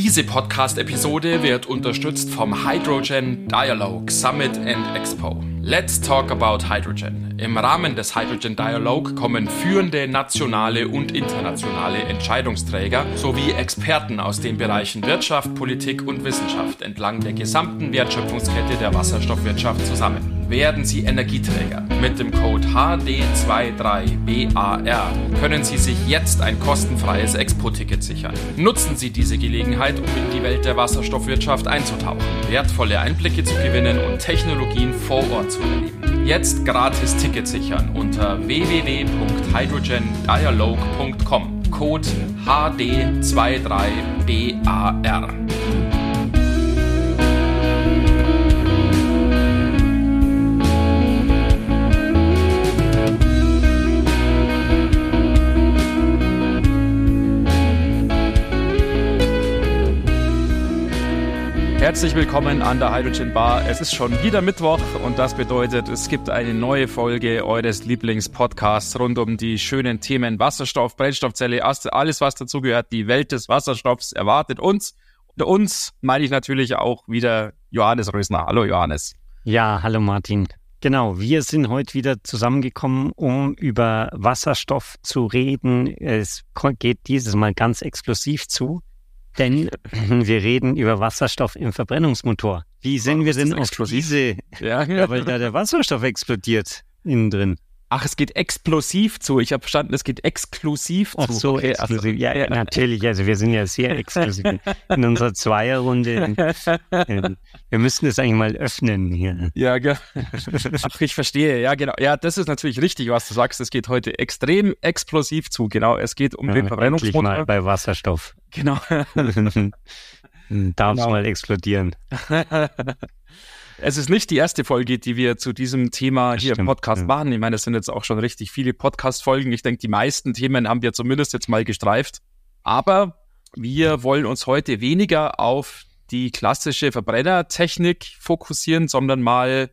Diese Podcast-Episode wird unterstützt vom Hydrogen Dialogue Summit and Expo. Let's talk about hydrogen. Im Rahmen des Hydrogen Dialogue kommen führende nationale und internationale Entscheidungsträger sowie Experten aus den Bereichen Wirtschaft, Politik und Wissenschaft entlang der gesamten Wertschöpfungskette der Wasserstoffwirtschaft zusammen werden Sie Energieträger. Mit dem Code HD23BAR können Sie sich jetzt ein kostenfreies Expo-Ticket sichern. Nutzen Sie diese Gelegenheit, um in die Welt der Wasserstoffwirtschaft einzutauchen, wertvolle Einblicke zu gewinnen und Technologien vor Ort zu erleben. Jetzt gratis Ticket sichern unter www.hydrogendialogue.com. Code HD23BAR. Herzlich willkommen an der Hydrogen Bar. Es ist schon wieder Mittwoch und das bedeutet, es gibt eine neue Folge eures Lieblingspodcasts rund um die schönen Themen Wasserstoff, Brennstoffzelle, alles was dazugehört. Die Welt des Wasserstoffs erwartet uns. Und uns meine ich natürlich auch wieder Johannes Rösner. Hallo Johannes. Ja, hallo Martin. Genau, wir sind heute wieder zusammengekommen, um über Wasserstoff zu reden. Es geht dieses Mal ganz exklusiv zu. Denn wir reden über Wasserstoff im Verbrennungsmotor. Wie sind wir denn auf diese? Ja, ja, weil da der Wasserstoff explodiert innen drin. Ach, es geht explosiv zu. Ich habe verstanden, es geht exklusiv Ach zu. Ach so, okay, exklusiv. Also, ja, ja, natürlich. Also wir sind ja sehr exklusiv in unserer Zweierrunde. Wir müssen das eigentlich mal öffnen hier. Ja, ach, ich verstehe. Ja, genau. Ja, das ist natürlich richtig, was du sagst. Es geht heute extrem explosiv zu. Genau, es geht um ja, den Verbrennungsmotor. mal bei Wasserstoff. Genau. Darf genau. mal explodieren. Es ist nicht die erste Folge, die wir zu diesem Thema hier Stimmt, im Podcast ja. machen. Ich meine, es sind jetzt auch schon richtig viele Podcast-Folgen. Ich denke, die meisten Themen haben wir zumindest jetzt mal gestreift. Aber wir wollen uns heute weniger auf die klassische Verbrennertechnik fokussieren, sondern mal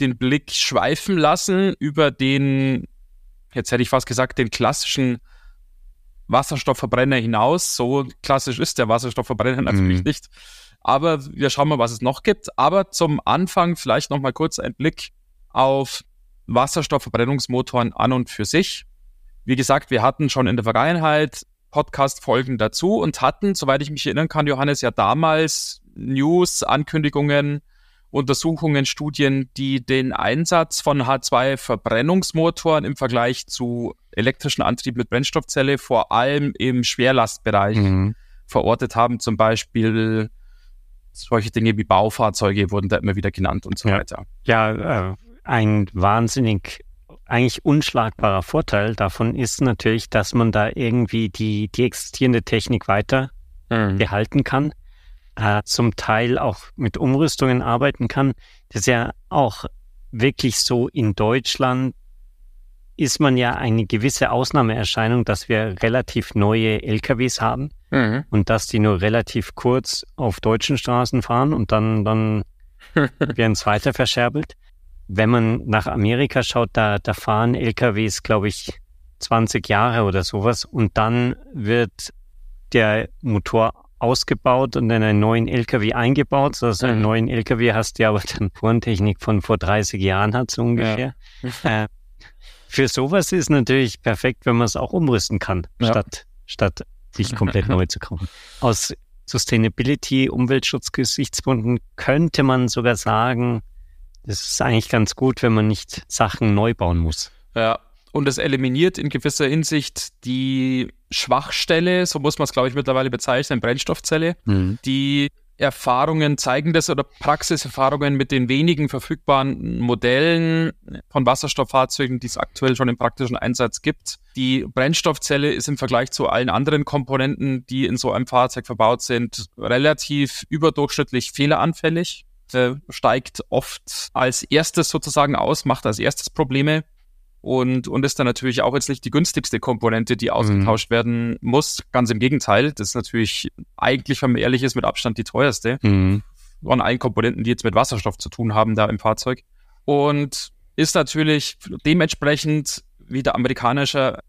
den Blick schweifen lassen über den, jetzt hätte ich fast gesagt, den klassischen Wasserstoffverbrenner hinaus. So klassisch ist der Wasserstoffverbrenner natürlich mhm. nicht. Aber wir schauen mal, was es noch gibt. Aber zum Anfang vielleicht noch mal kurz ein Blick auf Wasserstoffverbrennungsmotoren an und für sich. Wie gesagt, wir hatten schon in der Vergangenheit Podcast-Folgen dazu und hatten, soweit ich mich erinnern kann, Johannes, ja damals News, Ankündigungen, Untersuchungen, Studien, die den Einsatz von H2-Verbrennungsmotoren im Vergleich zu elektrischen Antrieb mit Brennstoffzelle vor allem im Schwerlastbereich mhm. verortet haben. Zum Beispiel solche Dinge wie Baufahrzeuge wurden da immer wieder genannt und so ja. weiter. Ja, äh, ein wahnsinnig, eigentlich unschlagbarer Vorteil davon ist natürlich, dass man da irgendwie die, die existierende Technik weiter mhm. behalten kann, äh, zum Teil auch mit Umrüstungen arbeiten kann. Das ist ja auch wirklich so in Deutschland ist man ja eine gewisse Ausnahmeerscheinung, dass wir relativ neue LKWs haben mhm. und dass die nur relativ kurz auf deutschen Straßen fahren und dann, dann werden es weiter verscherbelt. Wenn man nach Amerika schaut, da, da fahren LKWs, glaube ich, 20 Jahre oder sowas und dann wird der Motor ausgebaut und in einen neuen LKW eingebaut, sodass du einen mhm. neuen LKW hast, der aber dann Formtechnik von vor 30 Jahren hat, so ungefähr. Ja. Äh, für sowas ist natürlich perfekt, wenn man es auch umrüsten kann, ja. statt, statt sich komplett neu zu kaufen. Aus Sustainability, Umweltschutzgesichtspunkten könnte man sogar sagen, es ist eigentlich ganz gut, wenn man nicht Sachen neu bauen muss. Ja, und es eliminiert in gewisser Hinsicht die Schwachstelle, so muss man es, glaube ich, mittlerweile bezeichnen, Brennstoffzelle, mhm. die Erfahrungen zeigen das oder Praxiserfahrungen mit den wenigen verfügbaren Modellen von Wasserstofffahrzeugen, die es aktuell schon im praktischen Einsatz gibt. Die Brennstoffzelle ist im Vergleich zu allen anderen Komponenten, die in so einem Fahrzeug verbaut sind, relativ überdurchschnittlich fehleranfällig, äh, steigt oft als erstes sozusagen aus, macht als erstes Probleme und, und ist dann natürlich auch jetzt nicht die günstigste Komponente, die ausgetauscht mhm. werden muss. Ganz im Gegenteil, das ist natürlich eigentlich, wenn man ehrlich ist, mit Abstand die teuerste mhm. von allen Komponenten, die jetzt mit Wasserstoff zu tun haben da im Fahrzeug. Und ist natürlich dementsprechend, wie der amerikanische,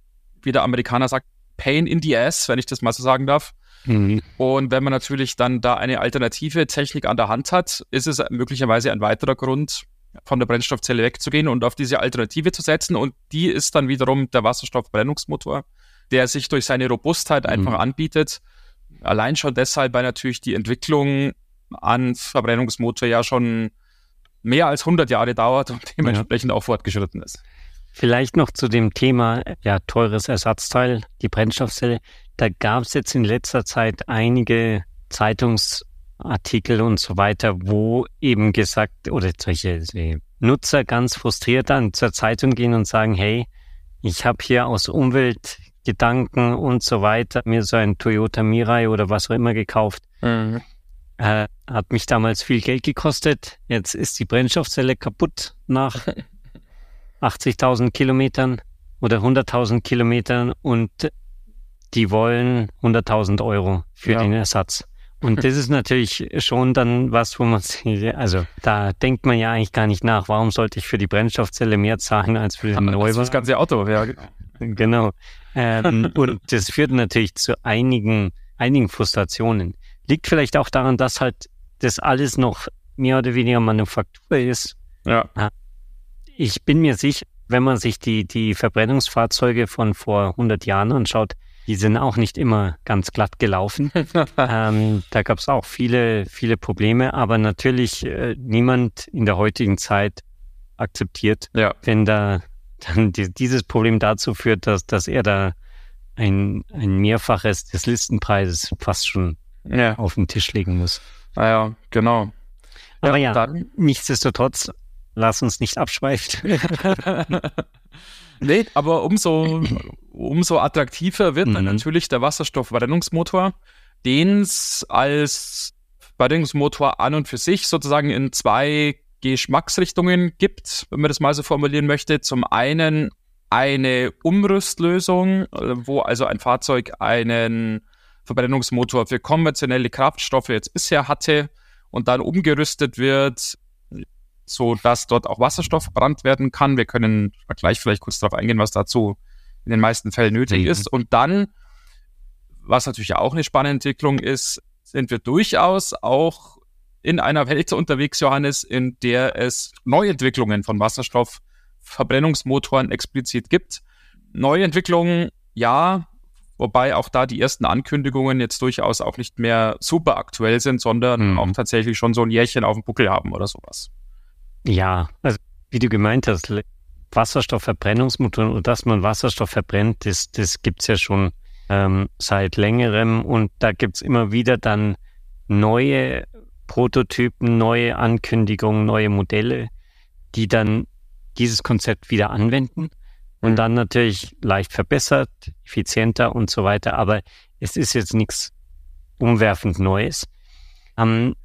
wie der Amerikaner sagt, Pain in the Ass, wenn ich das mal so sagen darf. Mhm. Und wenn man natürlich dann da eine alternative Technik an der Hand hat, ist es möglicherweise ein weiterer Grund, von der Brennstoffzelle wegzugehen und auf diese Alternative zu setzen. Und die ist dann wiederum der Wasserstoffbrennungsmotor, der sich durch seine Robustheit einfach mhm. anbietet. Allein schon deshalb, weil natürlich die Entwicklung an Verbrennungsmotor ja schon mehr als 100 Jahre dauert und dementsprechend ja. auch fortgeschritten ist. Vielleicht noch zu dem Thema ja, teures Ersatzteil, die Brennstoffzelle. Da gab es jetzt in letzter Zeit einige Zeitungsartikel und so weiter, wo eben gesagt, oder solche Nutzer ganz frustriert dann zur Zeitung gehen und sagen, hey, ich habe hier aus Umweltgedanken und so weiter mir so ein Toyota Mirai oder was auch immer gekauft. Mhm. Äh, hat mich damals viel Geld gekostet. Jetzt ist die Brennstoffzelle kaputt nach 80.000 Kilometern oder 100.000 Kilometern und die wollen 100.000 Euro für ja. den Ersatz. Und das ist natürlich schon dann was, wo man sich, also da denkt man ja eigentlich gar nicht nach, warum sollte ich für die Brennstoffzelle mehr zahlen als für den Neubau? Das ganze Auto, ja. Genau. Ähm, und das führt natürlich zu einigen, einigen Frustrationen. Liegt vielleicht auch daran, dass halt das alles noch mehr oder weniger Manufaktur ist. Ja. Ich bin mir sicher, wenn man sich die, die Verbrennungsfahrzeuge von vor 100 Jahren anschaut, die sind auch nicht immer ganz glatt gelaufen. ähm, da gab es auch viele, viele Probleme, aber natürlich äh, niemand in der heutigen Zeit akzeptiert, ja. wenn da dann die, dieses Problem dazu führt, dass, dass er da ein, ein Mehrfaches des Listenpreises fast schon ja. auf den Tisch legen muss. Naja, ah genau. Aber ja, ja nichtsdestotrotz, lass uns nicht abschweifen. nee, aber umso, umso attraktiver wird mhm. dann natürlich der Wasserstoffverbrennungsmotor, den es als Verbrennungsmotor an und für sich sozusagen in zwei Geschmacksrichtungen gibt, wenn man das mal so formulieren möchte. Zum einen eine Umrüstlösung, äh, wo also ein Fahrzeug einen Verbrennungsmotor für konventionelle Kraftstoffe jetzt bisher hatte und dann umgerüstet wird, so dass dort auch Wasserstoff verbrannt werden kann. Wir können gleich vielleicht kurz darauf eingehen, was dazu in den meisten Fällen nötig mhm. ist. Und dann, was natürlich auch eine spannende Entwicklung ist, sind wir durchaus auch in einer Welt unterwegs, Johannes, in der es Neuentwicklungen von Wasserstoffverbrennungsmotoren explizit gibt. Neuentwicklungen, ja, wobei auch da die ersten Ankündigungen jetzt durchaus auch nicht mehr super aktuell sind, sondern mhm. auch tatsächlich schon so ein Jährchen auf dem Buckel haben oder sowas. Ja, also wie du gemeint hast, Wasserstoffverbrennungsmotoren und dass man Wasserstoff verbrennt, das, das gibt's ja schon ähm, seit längerem und da gibt's immer wieder dann neue Prototypen, neue Ankündigungen, neue Modelle, die dann dieses Konzept wieder anwenden und mhm. dann natürlich leicht verbessert, effizienter und so weiter. Aber es ist jetzt nichts umwerfend Neues. Ähm,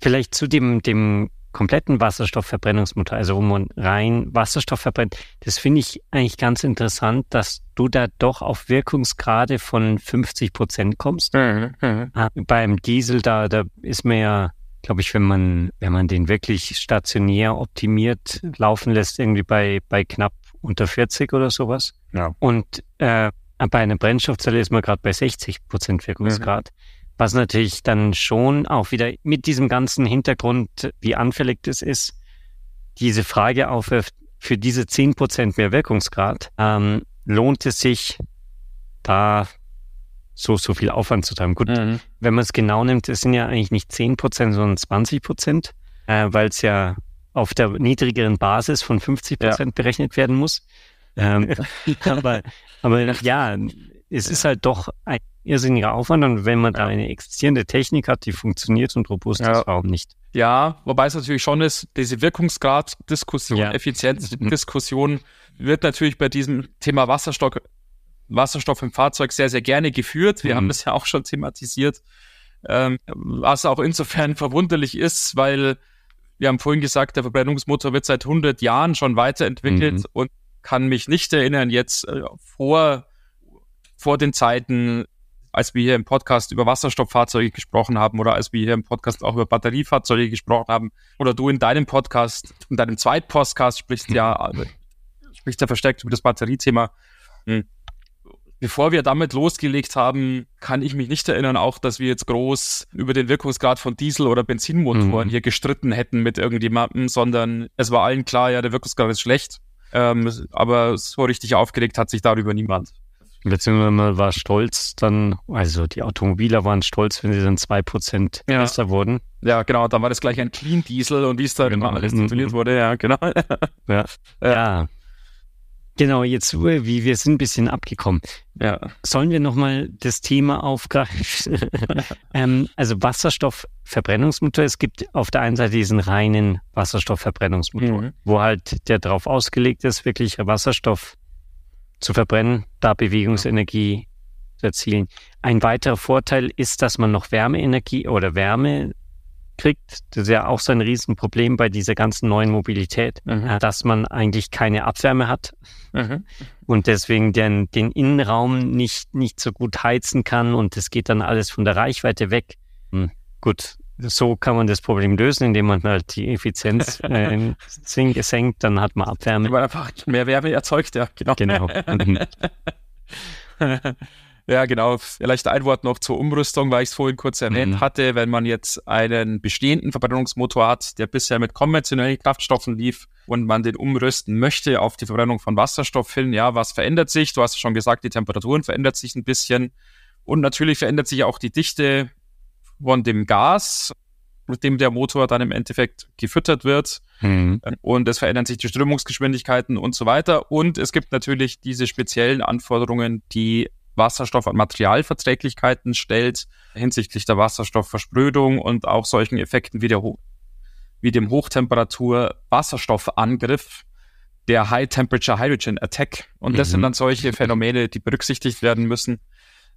vielleicht zu dem, dem kompletten Wasserstoffverbrennungsmotor, also wo man rein Wasserstoff verbrennt, das finde ich eigentlich ganz interessant, dass du da doch auf Wirkungsgrade von 50 Prozent kommst. Mhm, mhm. Ah, beim Diesel, da, da ist mir ja, glaube ich, wenn man, wenn man den wirklich stationär optimiert laufen lässt, irgendwie bei, bei knapp unter 40 oder sowas. Ja. Und äh, bei einer Brennstoffzelle ist man gerade bei 60 Prozent Wirkungsgrad. Mhm. Was natürlich dann schon auch wieder mit diesem ganzen Hintergrund, wie anfällig das ist, diese Frage aufwirft, für diese 10 Prozent mehr Wirkungsgrad, ähm, lohnt es sich, da so, so viel Aufwand zu treiben. Gut, mhm. wenn man es genau nimmt, es sind ja eigentlich nicht 10 Prozent, sondern 20 Prozent, äh, weil es ja auf der niedrigeren Basis von 50 Prozent ja. berechnet werden muss. Ähm, aber, aber ja, es ist halt doch ein irrsinniger Aufwand und wenn man da eine existierende Technik hat, die funktioniert und robust ja. ist, warum nicht? Ja, wobei es natürlich schon ist, diese Wirkungsgrad-Diskussion, ja. Effizienz-Diskussion wird natürlich bei diesem Thema Wasserstoff, Wasserstoff im Fahrzeug sehr, sehr gerne geführt. Wir mhm. haben das ja auch schon thematisiert. Ähm, was auch insofern verwunderlich ist, weil wir haben vorhin gesagt, der Verbrennungsmotor wird seit 100 Jahren schon weiterentwickelt mhm. und kann mich nicht erinnern, jetzt äh, vor, vor den Zeiten, als wir hier im Podcast über Wasserstofffahrzeuge gesprochen haben oder als wir hier im Podcast auch über Batteriefahrzeuge gesprochen haben oder du in deinem Podcast, in deinem Zweitpodcast sprichst ja, sprichst ja versteckt über das Batteriethema. Hm. bevor wir damit losgelegt haben, kann ich mich nicht erinnern, auch, dass wir jetzt groß über den Wirkungsgrad von Diesel- oder Benzinmotoren mhm. hier gestritten hätten mit irgendjemandem, sondern es war allen klar, ja, der Wirkungsgrad ist schlecht. Ähm, aber so richtig aufgeregt hat sich darüber niemand. Beziehungsweise man war stolz dann, also die Automobiler waren stolz, wenn sie dann zwei Prozent ja. besser wurden. Ja, genau, dann war das gleich ein Clean Diesel und wie es da genau. alles tituliert wurde, ja, genau. ja. ja. ja. Genau, jetzt, wie wir sind ein bisschen abgekommen. Ja. Sollen wir nochmal das Thema aufgreifen? ähm, also Wasserstoffverbrennungsmotor. Es gibt auf der einen Seite diesen reinen Wasserstoffverbrennungsmotor, mhm. wo halt der drauf ausgelegt ist, wirklich Wasserstoff zu verbrennen, da Bewegungsenergie zu erzielen. Ein weiterer Vorteil ist, dass man noch Wärmeenergie oder Wärme kriegt. Das ist ja auch so ein Riesenproblem bei dieser ganzen neuen Mobilität, mhm. dass man eigentlich keine Abwärme hat mhm. und deswegen den, den Innenraum nicht, nicht so gut heizen kann und es geht dann alles von der Reichweite weg. Mhm. Gut, so kann man das Problem lösen, indem man halt die Effizienz äh, senkt, dann hat man Abwärme. Weil einfach mehr Wärme erzeugt, ja, genau. Genau. Ja, genau. Vielleicht ein Wort noch zur Umrüstung, weil ich es vorhin kurz erwähnt mhm. hatte. Wenn man jetzt einen bestehenden Verbrennungsmotor hat, der bisher mit konventionellen Kraftstoffen lief und man den umrüsten möchte auf die Verbrennung von Wasserstoff hin, ja, was verändert sich? Du hast schon gesagt, die Temperaturen verändert sich ein bisschen. Und natürlich verändert sich auch die Dichte von dem Gas, mit dem der Motor dann im Endeffekt gefüttert wird. Mhm. Und es verändern sich die Strömungsgeschwindigkeiten und so weiter. Und es gibt natürlich diese speziellen Anforderungen, die Wasserstoff- und Materialverträglichkeiten stellt hinsichtlich der Wasserstoffversprödung und auch solchen Effekten wie, der, wie dem Hochtemperatur-Wasserstoffangriff, der High Temperature Hydrogen Attack. Und das mhm. sind dann solche Phänomene, die berücksichtigt werden müssen,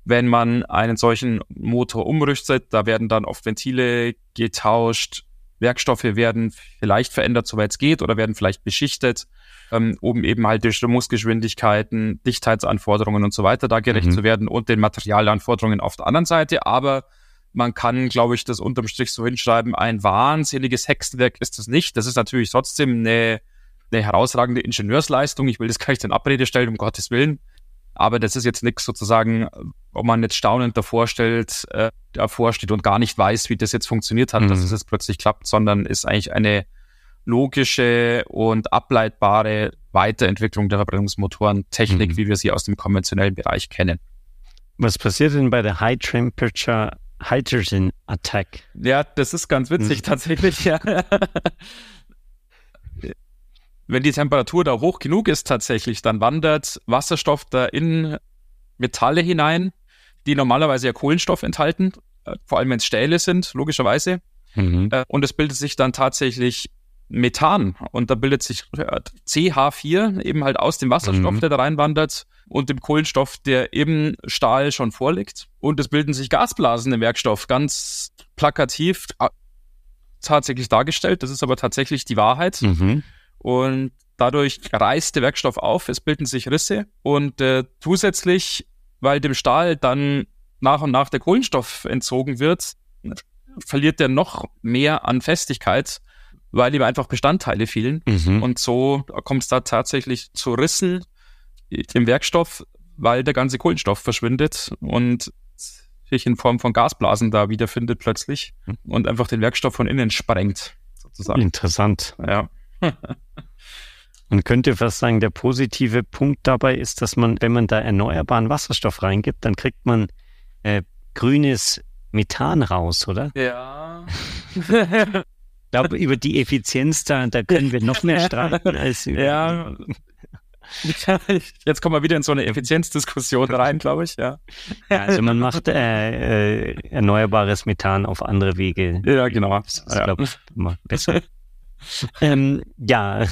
wenn man einen solchen Motor umrüstet. Da werden dann oft Ventile getauscht, Werkstoffe werden vielleicht verändert, soweit es geht, oder werden vielleicht beschichtet ähm, um eben halt die Strömungsgeschwindigkeiten, Dichtheitsanforderungen und so weiter da gerecht mhm. zu werden und den Materialanforderungen auf der anderen Seite. Aber man kann, glaube ich, das unterm Strich so hinschreiben, ein wahnsinniges Hexenwerk ist es nicht. Das ist natürlich trotzdem eine, eine herausragende Ingenieursleistung. Ich will das gar nicht in Abrede stellen, um Gottes Willen. Aber das ist jetzt nichts sozusagen, wo man jetzt staunend davor stellt, äh, davor steht und gar nicht weiß, wie das jetzt funktioniert hat, mhm. dass es jetzt plötzlich klappt, sondern ist eigentlich eine logische und ableitbare Weiterentwicklung der Verbrennungsmotorentechnik, mhm. wie wir sie aus dem konventionellen Bereich kennen. Was passiert denn bei der High Temperature Hydrogen Attack? Ja, das ist ganz witzig mhm. tatsächlich. Ja. Wenn die Temperatur da hoch genug ist tatsächlich, dann wandert Wasserstoff da in Metalle hinein, die normalerweise ja Kohlenstoff enthalten, äh, vor allem wenn es Stähle sind, logischerweise. Mhm. Äh, und es bildet sich dann tatsächlich Methan und da bildet sich CH4 eben halt aus dem Wasserstoff, mhm. der da reinwandert und dem Kohlenstoff, der im Stahl schon vorliegt. Und es bilden sich Gasblasen im Werkstoff, ganz plakativ tatsächlich dargestellt. Das ist aber tatsächlich die Wahrheit. Mhm. Und dadurch reißt der Werkstoff auf, es bilden sich Risse und äh, zusätzlich, weil dem Stahl dann nach und nach der Kohlenstoff entzogen wird, verliert er noch mehr an Festigkeit weil ihm einfach Bestandteile fehlen. Mhm. Und so kommt es da tatsächlich zu Rissen im Werkstoff, weil der ganze Kohlenstoff verschwindet und sich in Form von Gasblasen da wiederfindet plötzlich mhm. und einfach den Werkstoff von innen sprengt, sozusagen. Interessant. Ja. Man könnte fast sagen, der positive Punkt dabei ist, dass man, wenn man da erneuerbaren Wasserstoff reingibt, dann kriegt man äh, grünes Methan raus, oder? Ja. Ich glaube, über die Effizienz, da, da können wir noch mehr streiten als über. Ja. Jetzt kommen wir wieder in so eine Effizienzdiskussion rein, glaube ich, ja. ja. Also man macht äh, äh, erneuerbares Methan auf andere Wege. Ja, genau. Das ist, ja. glaube ich, immer besser. ähm, ja,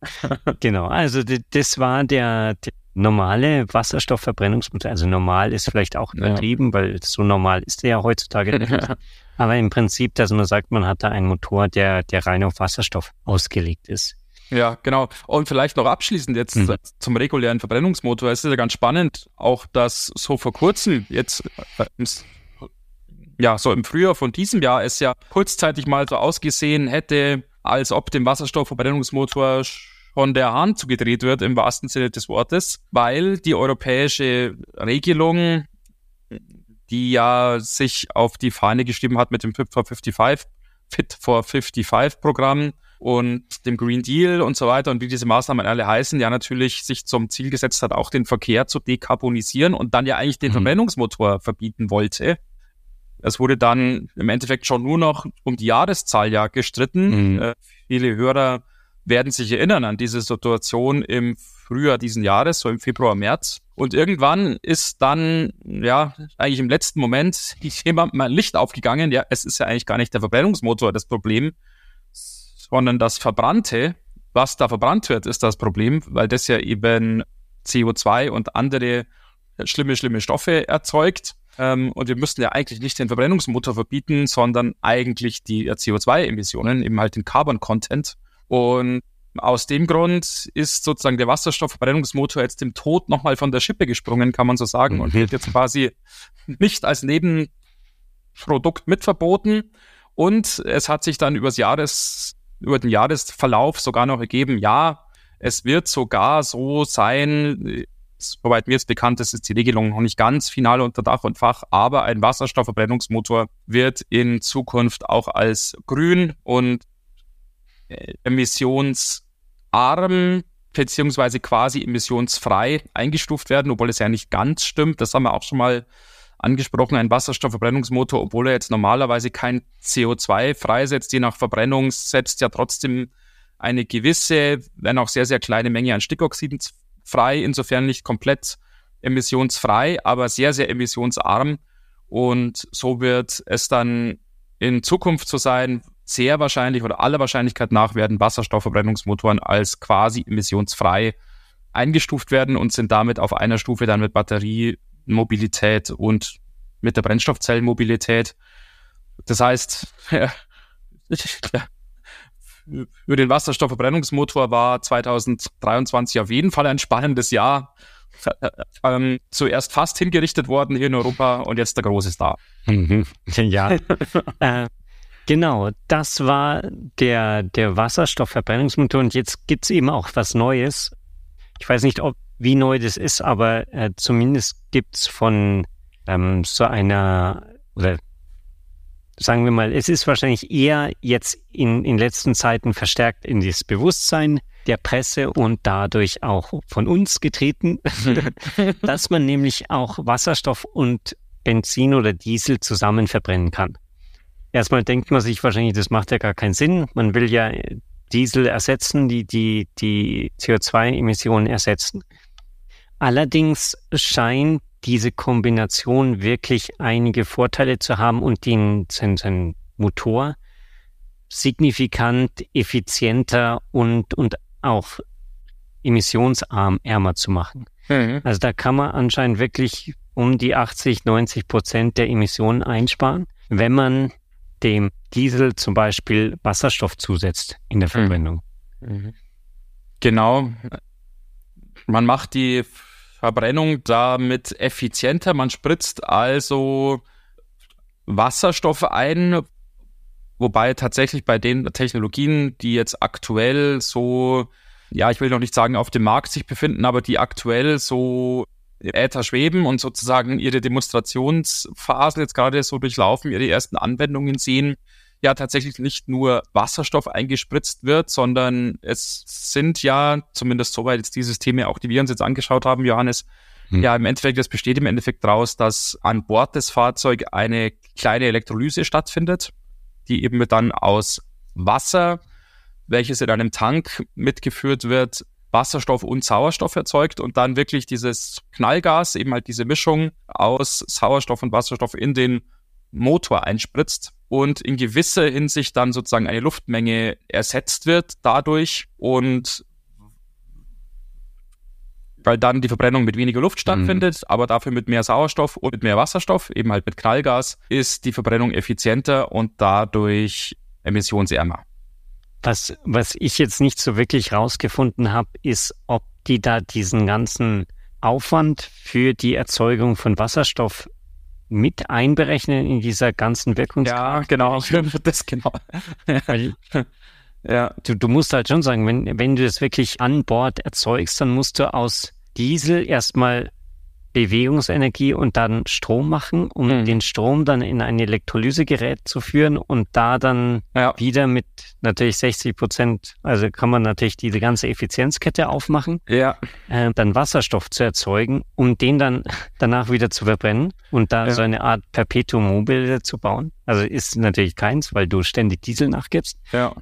genau. Also das war der, der normale Wasserstoffverbrennungsmotor. Also normal ist vielleicht auch übertrieben, ja. weil so normal ist er ja heutzutage nicht. Aber im Prinzip, dass man sagt, man hat da einen Motor, der, der rein auf Wasserstoff ausgelegt ist. Ja, genau. Und vielleicht noch abschließend jetzt mhm. zum regulären Verbrennungsmotor. Es ist ja ganz spannend, auch dass so vor kurzem jetzt, ja, so im Frühjahr von diesem Jahr es ja kurzzeitig mal so ausgesehen hätte, als ob dem Wasserstoffverbrennungsmotor von der Hand zugedreht wird im wahrsten Sinne des Wortes, weil die europäische Regelung, die ja sich auf die Fahne geschrieben hat mit dem Fit for 55, Fit for 55 Programm und dem Green Deal und so weiter und wie diese Maßnahmen alle heißen, ja natürlich sich zum Ziel gesetzt hat, auch den Verkehr zu dekarbonisieren und dann ja eigentlich den mhm. Verbrennungsmotor verbieten wollte. Es wurde dann im Endeffekt schon nur noch um die Jahreszahl ja gestritten. Mhm. Äh, viele Hörer werden sich erinnern an diese Situation im Frühjahr diesen Jahres, so im Februar, März. Und irgendwann ist dann, ja, eigentlich im letzten Moment jemand mal Licht aufgegangen. Ja, es ist ja eigentlich gar nicht der Verbrennungsmotor das Problem, sondern das Verbrannte, was da verbrannt wird, ist das Problem, weil das ja eben CO2 und andere schlimme, schlimme Stoffe erzeugt. Ähm, und wir müssten ja eigentlich nicht den Verbrennungsmotor verbieten, sondern eigentlich die CO2-Emissionen, eben halt den Carbon-Content. Und aus dem Grund ist sozusagen der Wasserstoffverbrennungsmotor jetzt dem Tod nochmal von der Schippe gesprungen, kann man so sagen, und wird jetzt quasi nicht als Nebenprodukt mit verboten. Und es hat sich dann übers Jahres, über den Jahresverlauf sogar noch ergeben, ja, es wird sogar so sein, soweit mir jetzt bekannt ist, ist die Regelung noch nicht ganz final unter Dach und Fach, aber ein Wasserstoffverbrennungsmotor wird in Zukunft auch als grün und äh, emissionsarm beziehungsweise quasi emissionsfrei eingestuft werden, obwohl es ja nicht ganz stimmt. Das haben wir auch schon mal angesprochen. Ein Wasserstoffverbrennungsmotor, obwohl er jetzt normalerweise kein CO2 freisetzt, je nach Verbrennung setzt ja trotzdem eine gewisse, wenn auch sehr, sehr kleine Menge an Stickoxiden frei, insofern nicht komplett emissionsfrei, aber sehr, sehr emissionsarm. Und so wird es dann in Zukunft so sein, sehr wahrscheinlich oder aller Wahrscheinlichkeit nach werden Wasserstoffverbrennungsmotoren als quasi emissionsfrei eingestuft werden und sind damit auf einer Stufe dann mit Batteriemobilität und mit der Brennstoffzellenmobilität. Das heißt, ja, für den Wasserstoffverbrennungsmotor war 2023 auf jeden Fall ein spannendes Jahr. Ähm, zuerst fast hingerichtet worden hier in Europa und jetzt der große Star. Mhm. Ja. äh, genau, das war der, der Wasserstoffverbrennungsmotor und jetzt gibt es eben auch was Neues. Ich weiß nicht, ob wie neu das ist, aber äh, zumindest gibt es von ähm, so einer oder sagen wir mal, es ist wahrscheinlich eher jetzt in, in letzten Zeiten verstärkt in das Bewusstsein der Presse und dadurch auch von uns getreten, dass man nämlich auch Wasserstoff und Benzin oder Diesel zusammen verbrennen kann. Erstmal denkt man sich wahrscheinlich, das macht ja gar keinen Sinn. Man will ja Diesel ersetzen, die die, die CO2-Emissionen ersetzen. Allerdings scheint diese Kombination wirklich einige Vorteile zu haben und den, sein, sein Motor signifikant effizienter und, und auch emissionsarm ärmer zu machen. Mhm. Also da kann man anscheinend wirklich um die 80, 90 Prozent der Emissionen einsparen, wenn man dem Diesel zum Beispiel Wasserstoff zusetzt in der mhm. Verwendung. Mhm. Genau. Man macht die Verbrennung damit effizienter. Man spritzt also Wasserstoff ein, wobei tatsächlich bei den Technologien, die jetzt aktuell so, ja, ich will noch nicht sagen auf dem Markt sich befinden, aber die aktuell so Äther schweben und sozusagen ihre Demonstrationsphasen jetzt gerade so durchlaufen, ihre ersten Anwendungen sehen, ja tatsächlich nicht nur Wasserstoff eingespritzt wird, sondern es sind ja, zumindest soweit jetzt die Systeme, auch die wir uns jetzt angeschaut haben, Johannes, hm. ja im Endeffekt, es besteht im Endeffekt daraus, dass an Bord des Fahrzeugs eine kleine Elektrolyse stattfindet, die eben dann aus Wasser, welches in einem Tank mitgeführt wird, Wasserstoff und Sauerstoff erzeugt und dann wirklich dieses Knallgas, eben halt diese Mischung aus Sauerstoff und Wasserstoff in den Motor einspritzt und in gewisser Hinsicht dann sozusagen eine Luftmenge ersetzt wird dadurch und weil dann die Verbrennung mit weniger Luft stattfindet, mhm. aber dafür mit mehr Sauerstoff und mit mehr Wasserstoff, eben halt mit Knallgas, ist die Verbrennung effizienter und dadurch emissionsärmer. Was, was ich jetzt nicht so wirklich rausgefunden habe, ist, ob die da diesen ganzen Aufwand für die Erzeugung von Wasserstoff mit einberechnen in dieser ganzen Wirkungsgrad? Ja, genau, das genau. Weil ja. du, du musst halt schon sagen, wenn, wenn du das wirklich an Bord erzeugst, dann musst du aus Diesel erstmal Bewegungsenergie und dann Strom machen, um mhm. den Strom dann in ein Elektrolysegerät zu führen und da dann ja. wieder mit natürlich 60 Prozent, also kann man natürlich diese ganze Effizienzkette aufmachen, ja. äh, dann Wasserstoff zu erzeugen, um den dann danach wieder zu verbrennen und da ja. so eine Art Perpetuum mobile zu bauen. Also ist natürlich keins, weil du ständig Diesel nachgibst.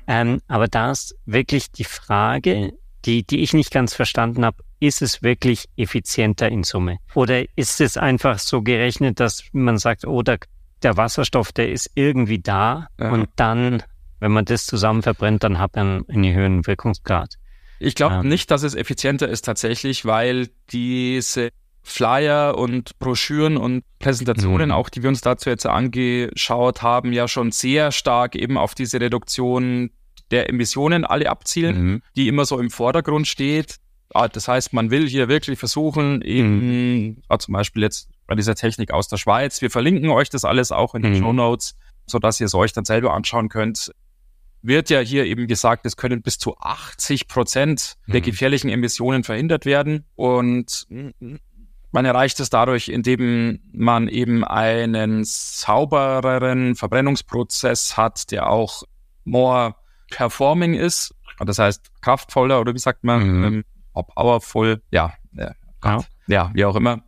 Ähm, aber da ist wirklich die Frage, die, die ich nicht ganz verstanden habe, ist es wirklich effizienter in Summe? Oder ist es einfach so gerechnet, dass man sagt, oh, der, der Wasserstoff, der ist irgendwie da ja. und dann, wenn man das zusammen verbrennt, dann hat man einen höheren Wirkungsgrad? Ich glaube ähm. nicht, dass es effizienter ist tatsächlich, weil diese Flyer und Broschüren und Präsentationen, mhm. auch die wir uns dazu jetzt angeschaut haben, ja schon sehr stark eben auf diese Reduktion der Emissionen alle abzielen, mhm. die immer so im Vordergrund steht. Ah, das heißt, man will hier wirklich versuchen, eben, mhm. ah, zum Beispiel jetzt bei dieser Technik aus der Schweiz, wir verlinken euch das alles auch in den mhm. Show Notes, sodass ihr es euch dann selber anschauen könnt. Wird ja hier eben gesagt, es können bis zu 80 Prozent mhm. der gefährlichen Emissionen verhindert werden. Und man erreicht es dadurch, indem man eben einen saubereren Verbrennungsprozess hat, der auch more performing ist. Das heißt kraftvoller oder wie sagt man? Mhm. Powerful, ja, ja, ja. ja, wie auch immer.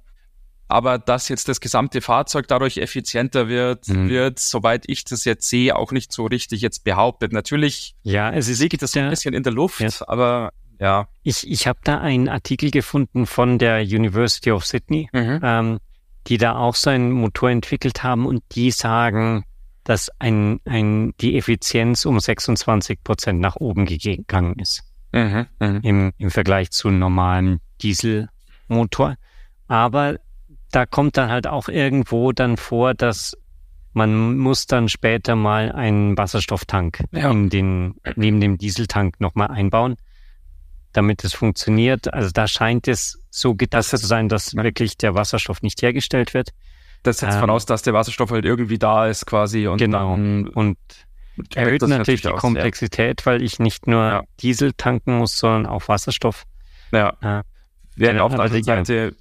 Aber dass jetzt das gesamte Fahrzeug dadurch effizienter wird, mhm. wird, soweit ich das jetzt sehe, auch nicht so richtig jetzt behauptet. Natürlich ja, es ist, liegt das ja, ein bisschen in der Luft, ja. aber ja. Ich, ich habe da einen Artikel gefunden von der University of Sydney, mhm. ähm, die da auch so einen Motor entwickelt haben und die sagen, dass ein, ein, die Effizienz um 26 Prozent nach oben gegangen ist mhm, mh. im, im Vergleich zu einem normalen Dieselmotor. Aber da kommt dann halt auch irgendwo dann vor, dass man muss dann später mal einen Wasserstofftank ja. in den, neben dem Dieseltank nochmal einbauen, damit es funktioniert. Also da scheint es so gedacht zu sein, dass wirklich der Wasserstoff nicht hergestellt wird. Das setzt ähm, voraus, dass der Wasserstoff halt irgendwie da ist quasi. Und genau. Dann, und erhöht natürlich die aus, Komplexität, ja. weil ich nicht nur ja. Diesel tanken muss, sondern auch Wasserstoff. Ja. Äh, während auf der anderen Seite,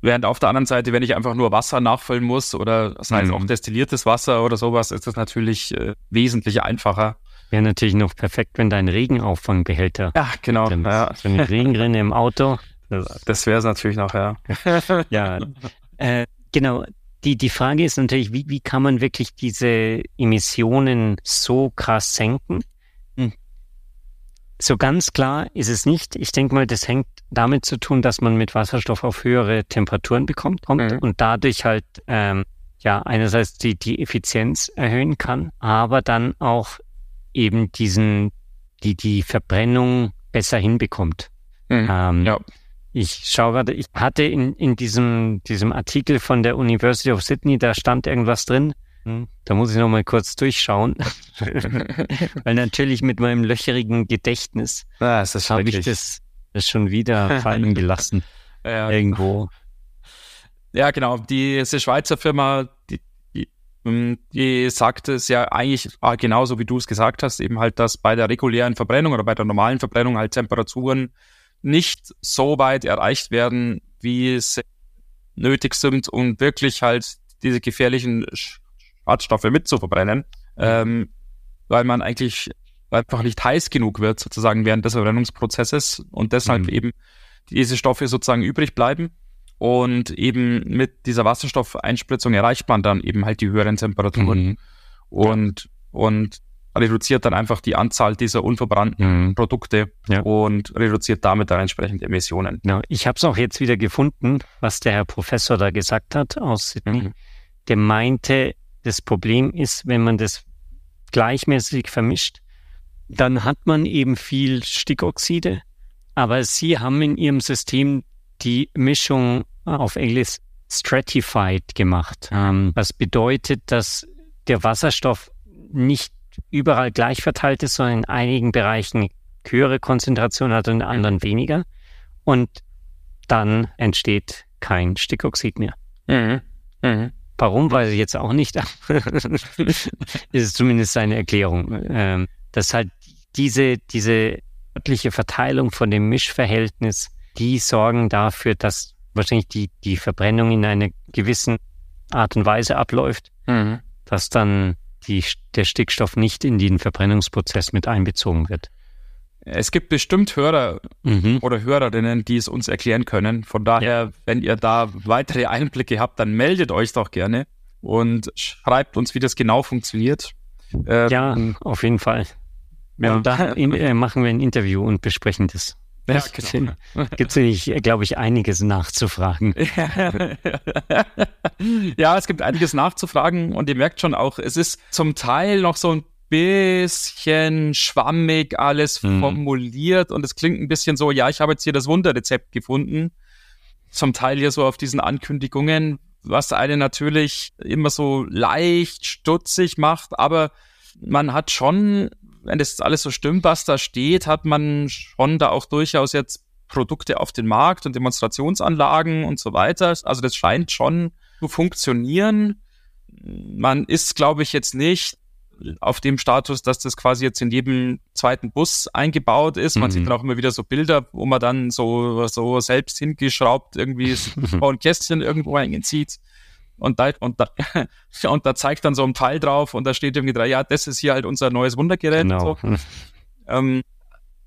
während auf der anderen Seite, wenn ich einfach nur Wasser nachfüllen muss oder das heißt mhm. auch destilliertes Wasser oder sowas, ist das natürlich äh, wesentlich einfacher. Wäre natürlich noch perfekt, wenn dein Regenauffangbehälter. Ja, genau. Ja. So eine Regenrinne im Auto. Das, das wäre es natürlich noch, ja. ja. Äh, genau die, die Frage ist natürlich, wie, wie kann man wirklich diese Emissionen so krass senken? Hm. So ganz klar ist es nicht. Ich denke mal, das hängt damit zu tun, dass man mit Wasserstoff auf höhere Temperaturen bekommt kommt mhm. und dadurch halt ähm, ja einerseits die, die Effizienz erhöhen kann, aber dann auch eben diesen die die Verbrennung besser hinbekommt. Mhm. Ähm, ja. Ich schaue gerade, ich hatte in, in diesem, diesem Artikel von der University of Sydney, da stand irgendwas drin. Hm. Da muss ich noch mal kurz durchschauen. Weil natürlich mit meinem löcherigen Gedächtnis ah, habe ich das, das schon wieder fallen gelassen. ja, irgendwo. Ja, genau. Diese Schweizer Firma, die, die, hm, die sagt es ja eigentlich ah, genauso, wie du es gesagt hast, eben halt, dass bei der regulären Verbrennung oder bei der normalen Verbrennung halt Temperaturen nicht so weit erreicht werden, wie es nötig sind, um wirklich halt diese gefährlichen Schadstoffe mitzuverbrennen, ähm, weil man eigentlich einfach nicht heiß genug wird, sozusagen während des Verbrennungsprozesses und deshalb mhm. eben diese Stoffe sozusagen übrig bleiben. Und eben mit dieser Wasserstoffeinspritzung erreicht man dann eben halt die höheren Temperaturen. Mhm. Und, und reduziert dann einfach die Anzahl dieser unverbrannten mhm. Produkte ja. und reduziert damit dann entsprechend Emissionen. Genau. Ich habe es auch jetzt wieder gefunden, was der Herr Professor da gesagt hat aus Sydney. Mhm. Der meinte, das Problem ist, wenn man das gleichmäßig vermischt, dann hat man eben viel Stickoxide, aber sie haben in ihrem System die Mischung auf Englisch stratified gemacht, ähm, was bedeutet, dass der Wasserstoff nicht überall gleich verteilt ist, sondern in einigen Bereichen höhere Konzentration hat und in anderen weniger. Und dann entsteht kein Stickoxid mehr. Mhm. Mhm. Warum, weiß ich jetzt auch nicht. ist es zumindest eine Erklärung. Ähm, dass halt diese, diese örtliche Verteilung von dem Mischverhältnis, die sorgen dafür, dass wahrscheinlich die, die Verbrennung in einer gewissen Art und Weise abläuft, mhm. dass dann die, der Stickstoff nicht in den Verbrennungsprozess mit einbezogen wird. Es gibt bestimmt Hörer mhm. oder Hörerinnen, die es uns erklären können. Von daher, ja. wenn ihr da weitere Einblicke habt, dann meldet euch doch gerne und schreibt uns, wie das genau funktioniert. Ähm, ja, auf jeden Fall. Ja. Und da in, äh, machen wir ein Interview und besprechen das. Ja, genau. Gibt es, glaube ich, einiges nachzufragen. ja, es gibt einiges nachzufragen und ihr merkt schon auch, es ist zum Teil noch so ein bisschen schwammig alles mhm. formuliert und es klingt ein bisschen so, ja, ich habe jetzt hier das Wunderrezept gefunden. Zum Teil hier so auf diesen Ankündigungen, was einen natürlich immer so leicht stutzig macht, aber man hat schon wenn das alles so stimmt, was da steht, hat man schon da auch durchaus jetzt Produkte auf den Markt und Demonstrationsanlagen und so weiter. Also das scheint schon zu funktionieren. Man ist, glaube ich, jetzt nicht auf dem Status, dass das quasi jetzt in jedem zweiten Bus eingebaut ist. Man mhm. sieht dann auch immer wieder so Bilder, wo man dann so, so selbst hingeschraubt irgendwie ein Kästchen irgendwo einzieht und da, und da, und da zeigt dann so ein Pfeil drauf und da steht irgendwie drei, ja, das ist hier halt unser neues Wundergerät. Genau. So. ähm,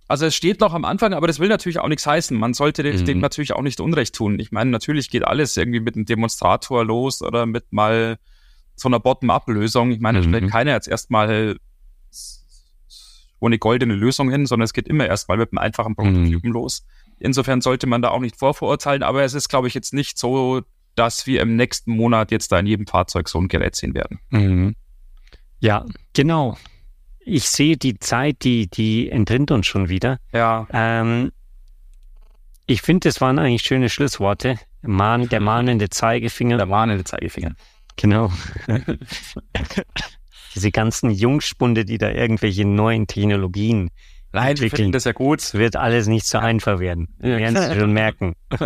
also es steht noch am Anfang, aber das will natürlich auch nichts heißen. Man sollte mhm. dem natürlich auch nicht Unrecht tun. Ich meine, natürlich geht alles irgendwie mit einem Demonstrator los oder mit mal so einer Bottom-up-Lösung. Ich meine, mhm. da stellt keiner jetzt erstmal ohne goldene Lösung hin, sondern es geht immer erstmal mit einem einfachen Prototypen mhm. los. Insofern sollte man da auch nicht vorverurteilen, aber es ist, glaube ich, jetzt nicht so dass wir im nächsten Monat jetzt da in jedem Fahrzeug so ein Gerät sehen werden. Mhm. Ja, genau. Ich sehe die Zeit, die, die entrinnt uns schon wieder. Ja. Ähm, ich finde, das waren eigentlich schöne Schlussworte. Mahn, der mahnende Zeigefinger. Der mahnende Zeigefinger. Genau. Diese ganzen Jungspunde, die da irgendwelche neuen Technologien Nein, entwickeln. das ja gut. Wird alles nicht so einfach werden. Wir werden es schon merken.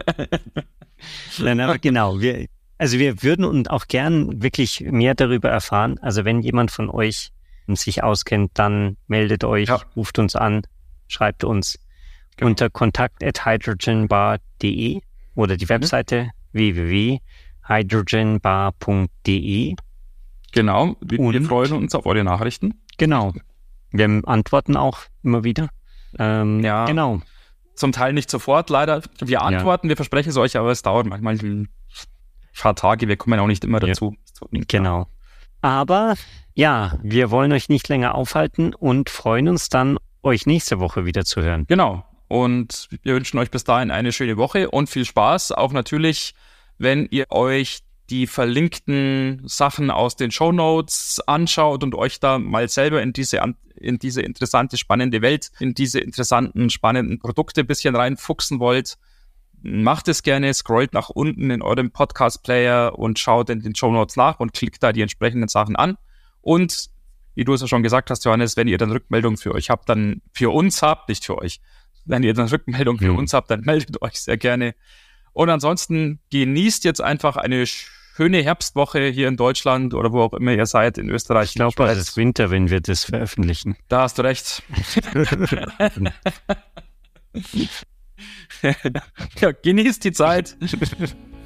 Nein, aber genau. Wir, also wir würden und auch gern wirklich mehr darüber erfahren. Also wenn jemand von euch sich auskennt, dann meldet euch, ja. ruft uns an, schreibt uns genau. unter kontakt at hydrogenbar.de oder die mhm. Webseite mhm. www.hydrogenbar.de. Genau, wir, und, wir freuen uns auf eure Nachrichten. Genau. Wir antworten auch immer wieder. Ähm, ja. Genau. Zum Teil nicht sofort, leider. Wir antworten, ja. wir versprechen es euch, aber es dauert manchmal ein paar Tage. Wir kommen auch nicht immer dazu. Ja. Genau. Aber ja, wir wollen euch nicht länger aufhalten und freuen uns dann, euch nächste Woche wieder zu hören. Genau. Und wir wünschen euch bis dahin eine schöne Woche und viel Spaß. Auch natürlich, wenn ihr euch die verlinkten Sachen aus den Show Notes anschaut und euch da mal selber in diese, in diese interessante, spannende Welt, in diese interessanten, spannenden Produkte ein bisschen reinfuchsen wollt, macht es gerne, scrollt nach unten in eurem Podcast-Player und schaut in den Show Notes nach und klickt da die entsprechenden Sachen an. Und wie du es ja schon gesagt hast, Johannes, wenn ihr dann Rückmeldung für euch habt, dann für uns habt, nicht für euch. Wenn ihr dann Rückmeldung für mhm. uns habt, dann meldet euch sehr gerne. Und ansonsten genießt jetzt einfach eine schöne Herbstwoche hier in Deutschland oder wo auch immer ihr seid, in Österreich. Ich glaube, es ist Winter, wenn wir das veröffentlichen. Da hast du recht. ja, genießt die Zeit.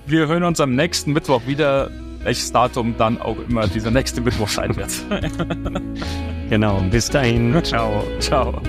Wir hören uns am nächsten Mittwoch wieder. Welches Datum dann auch immer dieser nächste Mittwoch sein wird. genau, bis dahin. Ciao. Ciao.